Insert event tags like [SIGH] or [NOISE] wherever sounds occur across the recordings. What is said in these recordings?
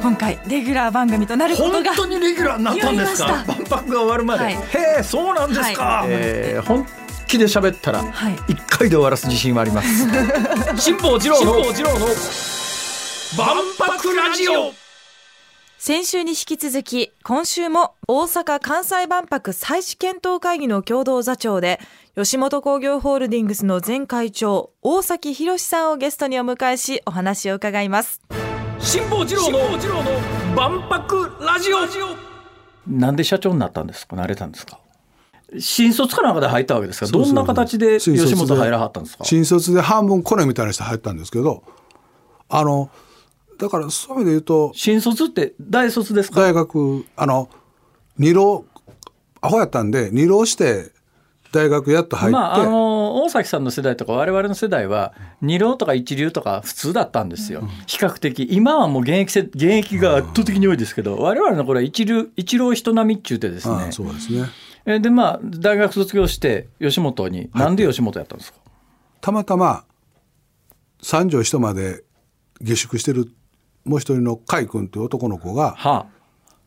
今回レギュラー番組となることが本当にレギュラーになったんですか？万博が終わるまで、はい。へえそうなんですか、はえー本気で喋ったらはい。一回で終わらす自信はあります。[LAUGHS] 辛坊治郎の万博ラジオ。先週に引き続き今週も大阪・関西万博再試検討会議の共同座長で吉本興業ホールディングスの前会長大崎博さんをゲストにお迎えしお話を伺います辛坊治郎の万博ラジオ。なんで社長になったんですか？なれたんですか？新卒かなんかで入ったわけですか？そうそうどんな形で吉本入らはったんですか？新卒で半分コネみたいな人入ったんですけどあのだからそういう意味で言うと新卒って大卒ですか？大学あの二浪アホやったんで二浪して大学やっと入って、まああの大崎さんの世代とか我々の世代は二浪とか一流とか普通だったんですよ、比較的。今はもう現役せ現役が圧倒的に多いですけど、我々の頃は一流一浪人並みっちゅうてですね。ああそうですね。えでまあ大学卒業して吉本に、なんで吉本やったんですか？たまたま三条一まで下宿してるもう一人の甲斐君という男の子がは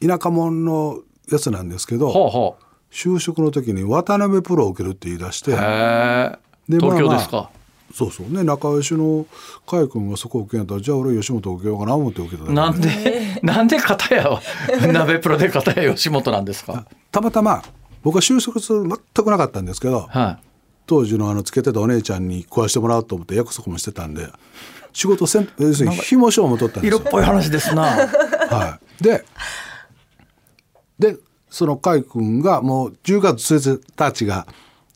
田舎者のやつなんですけあ、どほうほ就職の時に渡辺プロを受けるって言い出してで東京まあまあですか、そうそう。ね仲良しの甲斐君がそこを受けんやったらじゃあ俺吉本受けようかな思って受けただけでなんで、[LAUGHS] なんで片や鍋プロで片や吉本なんですか？[LAUGHS] たまたま僕は就職する全くなかったんですけどはい。当時のあのつけてたお姉ちゃんに食わしてもらおうと思って約束もしてたんで仕事せん要するに紐賞も取ったんですよ。色っ。ぽい話ですな。はい、ででその甲斐君がもう10月1日が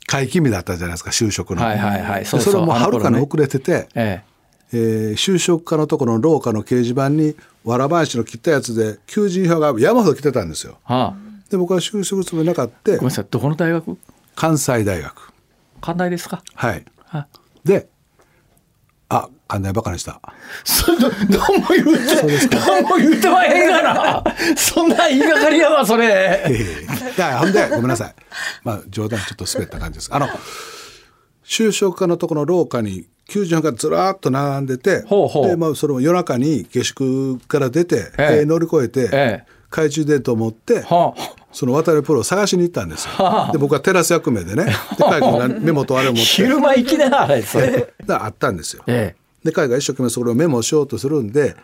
会期日だったじゃないですか就職の。はいはいはい。そうそう。でそれもはるかに遅れてて、ええ。ー就職課のところの廊下の掲示板にわらばんしの切ったやつで求人票が山ほど来てたんですよ。えはあ。で僕は就職つもりなかった。ごめんなさいどこの大学？関西大学。関大ですか？はい。はであ関大バカにした。そんな何も言うて何も言うてまへんがな。そんな言いがかりやわそれ。いやほんでごめんなさい。まあ冗談ちょっと滑った感じです。あの就職課のところの廊下に求人票がずらーっと並んでてほうほう。で、まあ、それも夜中に下宿から出て、ええ。えー乗り越えて、ええ。懐中電灯を持って、はあ。その渡辺プロを探しに行ったんですよ。はあ。で僕はテラス役名でね。で海君がメモとあれを持って。[LAUGHS] 昼間行きなあれそれであったんですよ。えで彼が一生懸命それをメモしようとするんで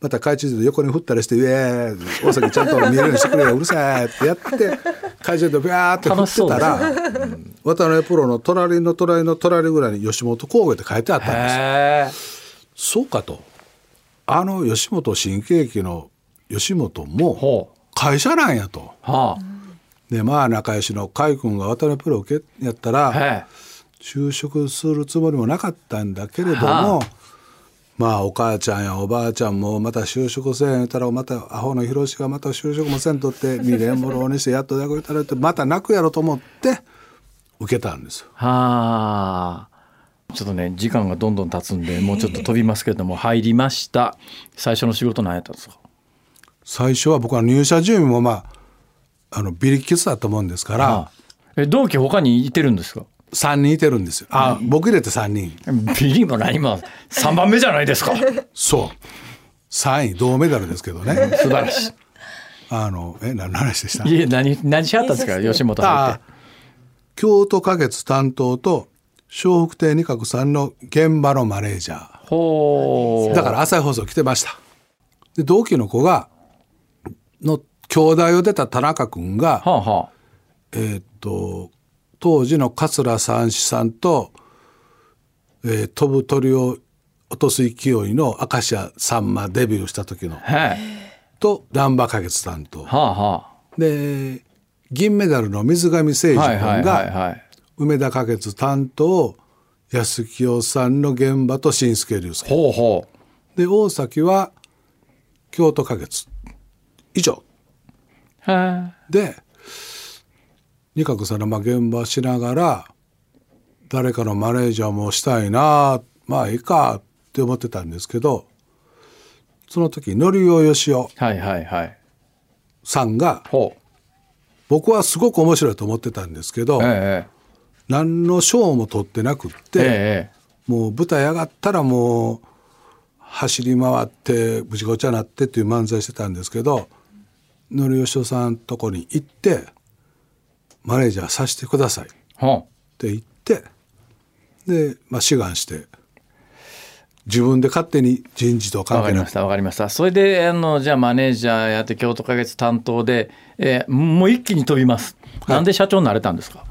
また懐中電灯横に振ったりして「イエーイ大崎ちゃんと見えるようにしてくれようるさい」ってやって懐中電灯ビャーって振ってたら、うん渡辺プロの隣の隣の隣ぐらいに吉本工業って書いてあったんですそうかと。あの吉本新喜劇の吉本も会社なんやと。はでまあ仲良しの甲斐君が渡辺プロを受けやったら、就職するつもりもなかったんだけれども、はまあお母ちゃんやおばあちゃんもまた就職せん言ったらまたアホの広志がまた就職もせんとって2年も浪にしてやっと大学行ったらってまた泣くやろと思って受けたんですよ。えはあ。ちょっとね時間がどんどん経つんでもうちょっと飛びますけれども入りました。最初の仕事何やったんですか？最初は僕は入社準備もまああのビリッキスだったもんですから、はあ。え同期他にいてるんですか？3人いてるんですよ。あ、僕入れて3人。ビリも何も。3番目じゃないですか。そう。3位銅メダルですけどね。素晴らしい。あのえ何の話でした？いえ何何しはったんですか？吉本入っあて京都花月担当と笑福亭二角さんの現場のマネージャほうー。だから朝日放送来てました。で同期の子がの兄弟を出た田中君が、はあはえーっと当時の桂三枝さんと、えー飛ぶ鳥を落とす勢いの明石家さんまデビューした時のあへえ。と難波花月担当はあはで銀メダルの水上誠二あ君が、はいはいはいはい。梅田花月担当安清さんの現場と新助竜介ほうほで大崎は京都花月。以上。うへえ。で二角さんのまあ現場しながら誰かのマネージャーもしたいなまあいいかって思ってたんですけどその時のりおよしおはいはいはい。さんが僕はすごく面白いと思ってたんですけど、ええ何の賞も取ってなくって、ええもう舞台上がったらもう走り回ってぶちごちゃになってっていう漫才してたんですけどのりよしおさんとこに行ってマネージャーさせてください。っはて言ってで、まあ、志願して自分で勝手に人事とわ関係なく。かりましたわかりました。それであのじゃあマネージャーやって京都花月担当で、えーもう一気に飛びます、なんで社長になれたんですか？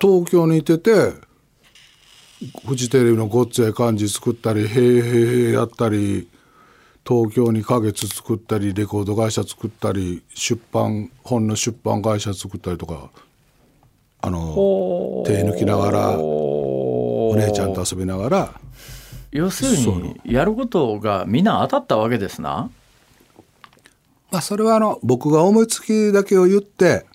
東京にいててフジテレビの「ごっつええ感じ」作ったり「へーへーへーやったり東京に花月作ったりレコード会社作ったり出版本の出版会社作ったりとかあの手抜きながらお姉ちゃんと遊びながら要するにやることがみんな当たったわけですな？まあそれはあの僕が思いつきだけを言って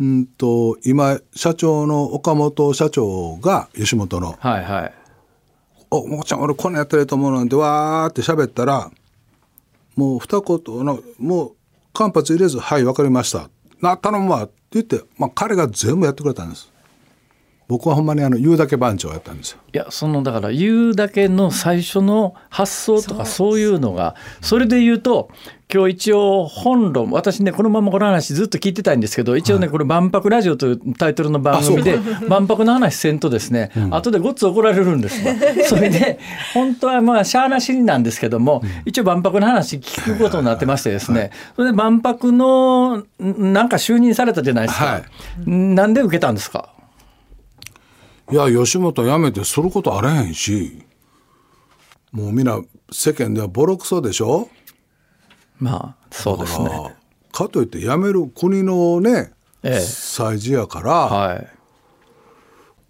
うんと今社長の岡本社長が吉本のはいはい「おもこちゃん俺こんなんやったらいいと思うの」でわーって喋ったらもう二言のもう間髪入れず「はいわかりました」「な頼むわ」って言って、まあ、彼が全部やってくれたんです。僕はほんまにあの言うだけ番長やったんですよ。いやそのだから言うだけの最初の発想とかそう。いうのがそれで言うと今日一応本論私ねこのままこの話ずっと聞いてたいんですけど一応ねこれ「万博ラジオ」というタイトルの番組で万博の話せんとですね後でごっつ怒られるんですわ。[LAUGHS] それで本当はまあしゃあなしになんですけども一応万博の話聞くことになってましてですねそれで万博のんなんか就任されたじゃないですか。はなんで受けたんですか？いや吉本辞めてすることあれへんしもうみんな世間ではボロクソでしょ？まあそうですね。かといって辞める国のね、ええ祭事やから、はい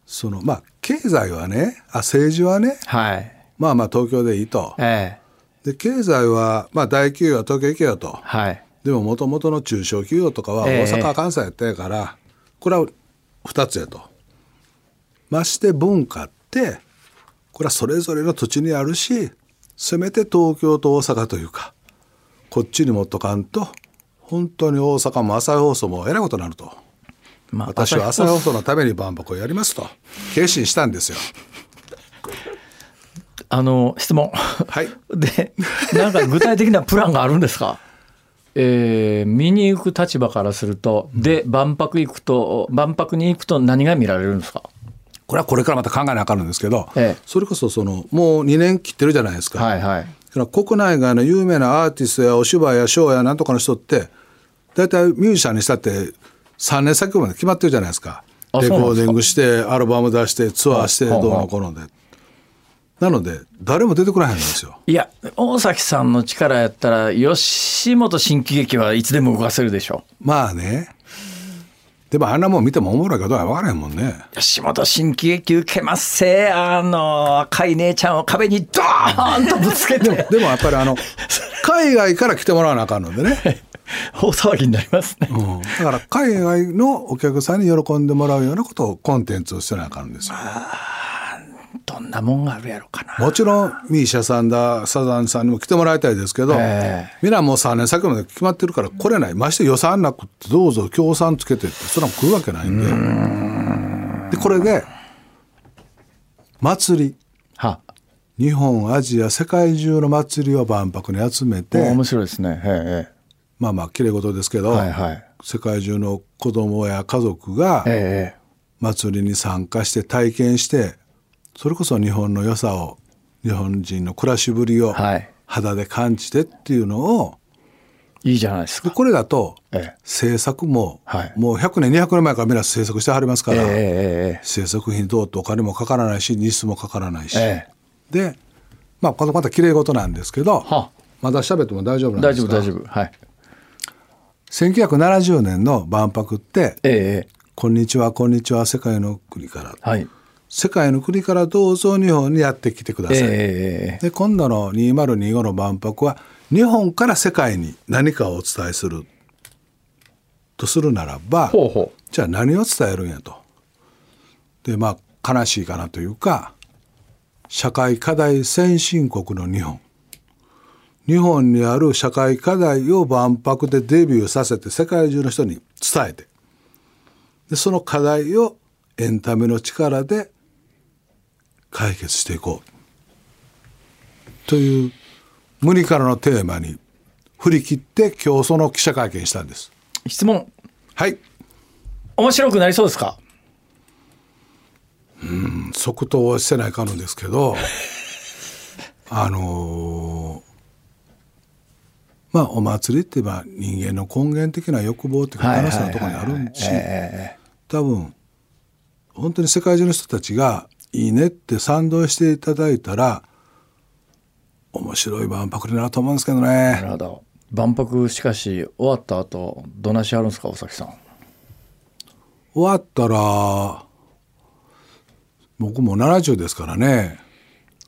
そのまあ経済はねあ政治はねはいまあまあ東京でいいと。ええで経済はまあ大企業は東京行けよと。はいでももともとの中小企業とかはええ大阪、関西やったやからこれは2つやと。まして文化ってこれはそれぞれの土地にあるしせめて東京と大阪というかこっちに持っとかんと本当に大阪も朝日放送もえらいことになると。まあ私は朝日放送のために万博をやりますと決心したんですよ。[LAUGHS] あの質問はい。[LAUGHS] でなんか具体的なプランがあるんですか？[LAUGHS] えー見に行く立場からするとで万博行くと万博に行くと何が見られるんですか？これはこれからまた考えなあかんのですけど、ええ。それこそそのもう2年切ってるじゃないですか。はいはい。国内外の有名なアーティストやお芝居やショーやなんとかの人って大体ミュージシャンにしたって3年先まで決まってるじゃないですか。あレコーディングしてアルバム出してツアーしてはあどうのこうので。なので誰も出てこらへんのですよ。いや大崎さんの力やったら吉本新喜劇はいつでも動かせるでしょ。まあねでもあんなもん見てもおもろいかどうか分からへんもんね。吉本新喜劇受けますせ。あの赤い姉ちゃんを壁にドーンとぶつけて。でもやっぱりあの [LAUGHS] 海外から来てもらわなあかんのでね、大騒ぎになりますね。うん、だから海外のお客さんに喜んでもらうようなことをコンテンツをしてなあかんんですよどんなもんがあるやろかな。もちろんミーシャさんだサザンさんにも来てもらいたいですけど、えみんなもう3年先まで決まってるから来れない。まして予算なくってどうぞ協賛つけてってそれは来るわけないんで。でこれで祭り。は。日本アジア世界中の祭りを万博に集めて面白いですね。ええ。まあまあきれい事ですけど、はいはい。世界中の子供や家族がええ。祭りに参加して体験してそれこそ日本の良さを日本人の暮らしぶりをはい。肌で感じてっていうのをいいじゃないですか。でこれだとええ。制作も、はい。もう100年200年前からみんな制作してはりますから、ええええ制作費にどうってお金もかからないし日数もかからないし、ええ。でまあこのまた綺麗事なんですけどはまだ喋っても大丈夫なん大ですか？丈夫大丈夫。はい。1970年の万博ってえええ「こんにちはこんにちは世界の国から」えはい世界の国からどうぞ日本にやってきてください」ええええで今度の2025の万博は日本から世界に何かをお伝えするとするならばじゃあ何を伝えるんやと。でまあ悲しいかなというか社会課題先進国の日本。日本にある社会課題を万博でデビューさせて世界中の人に伝えて。でその課題をエンタメの力で解決していこう。という無理からのテーマに振り切って今日その記者会見したんです。質問。はい。面白くなりそうですか？うん即答はしてないかるんですけど [LAUGHS] あのーまあお祭りって言えば人間の根源的な欲望っていうか楽しさのところにあるんしえ。多分本当に世界中の人たちがいいねって賛同していただいたら面白い万博になると思うんですけどえなるねほど。万博しかし終わった後どなしあるんですか大崎さん？終わったら僕も70ですからね、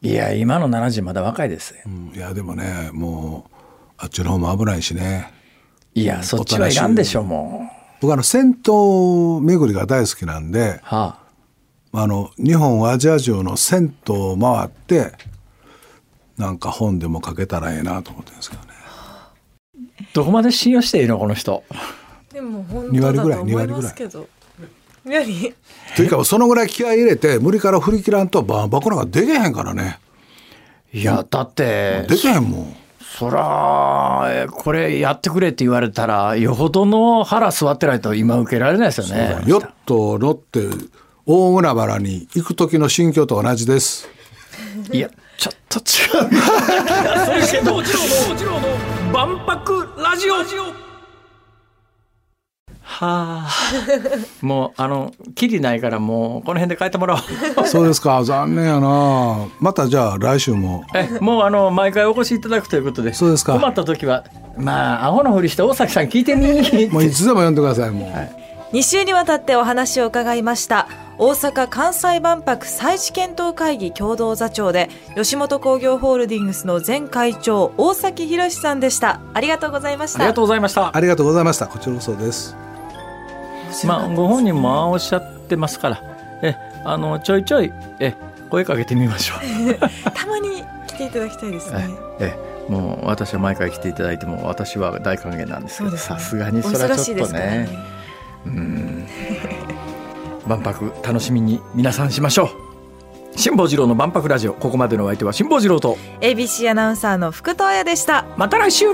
いや今の70まだ若いです。ようんいやでもねもうあっちの方も危ないしね。いやそっちはいらんでしょも僕あの銭湯巡りが大好きなんでうはああの日本アジア中の銭湯を回ってなんか本でも書けたらええなと思ってるんですけどね。どこまで信用していいのこの人？でも本二割ぐらい当だと思いますけど。やはりというかそのぐらい気合い入れて無理から振り切らんと万博なんかできへんからね。いやだってできへんもん。そらえこれやってくれって言われたらよほどの腹座ってないと今受けられないですよね。ヨット乗って大海原に行く時の心境と同じです。いやちょっと違う。それけど次郎の万博ラジオ。はあ。もうあのきりないからもうこの辺で帰ってもらおう。そうですか残念やな。またじゃあ来週も。えもうあの毎回お越しいただくということでそうですか。困った時はまあアホのふりして大崎さん聞いてみもういつでも呼んでくださいもう、2週にわたってお話を伺いました大阪・関西万博再試検討会議共同座長で吉本興業ホールディングスの前会長大崎博さんでした。ありがとうございました。ありがとうございました。ありがとうございました。こちらこそです。まあご本人もおっしゃってますから。えあのちょいちょいえ声かけてみましょう。[LAUGHS] たまに来ていただきたいですね。ええもう私は毎回来ていただいても私は大歓迎なんですけどさすがにそれはちょっとね。ね。うん万博楽しみに皆さんしましょう。辛坊治郎の万博ラジオここまでのお相手は辛坊治郎と。ABC アナウンサーの福藤彩でした。また来週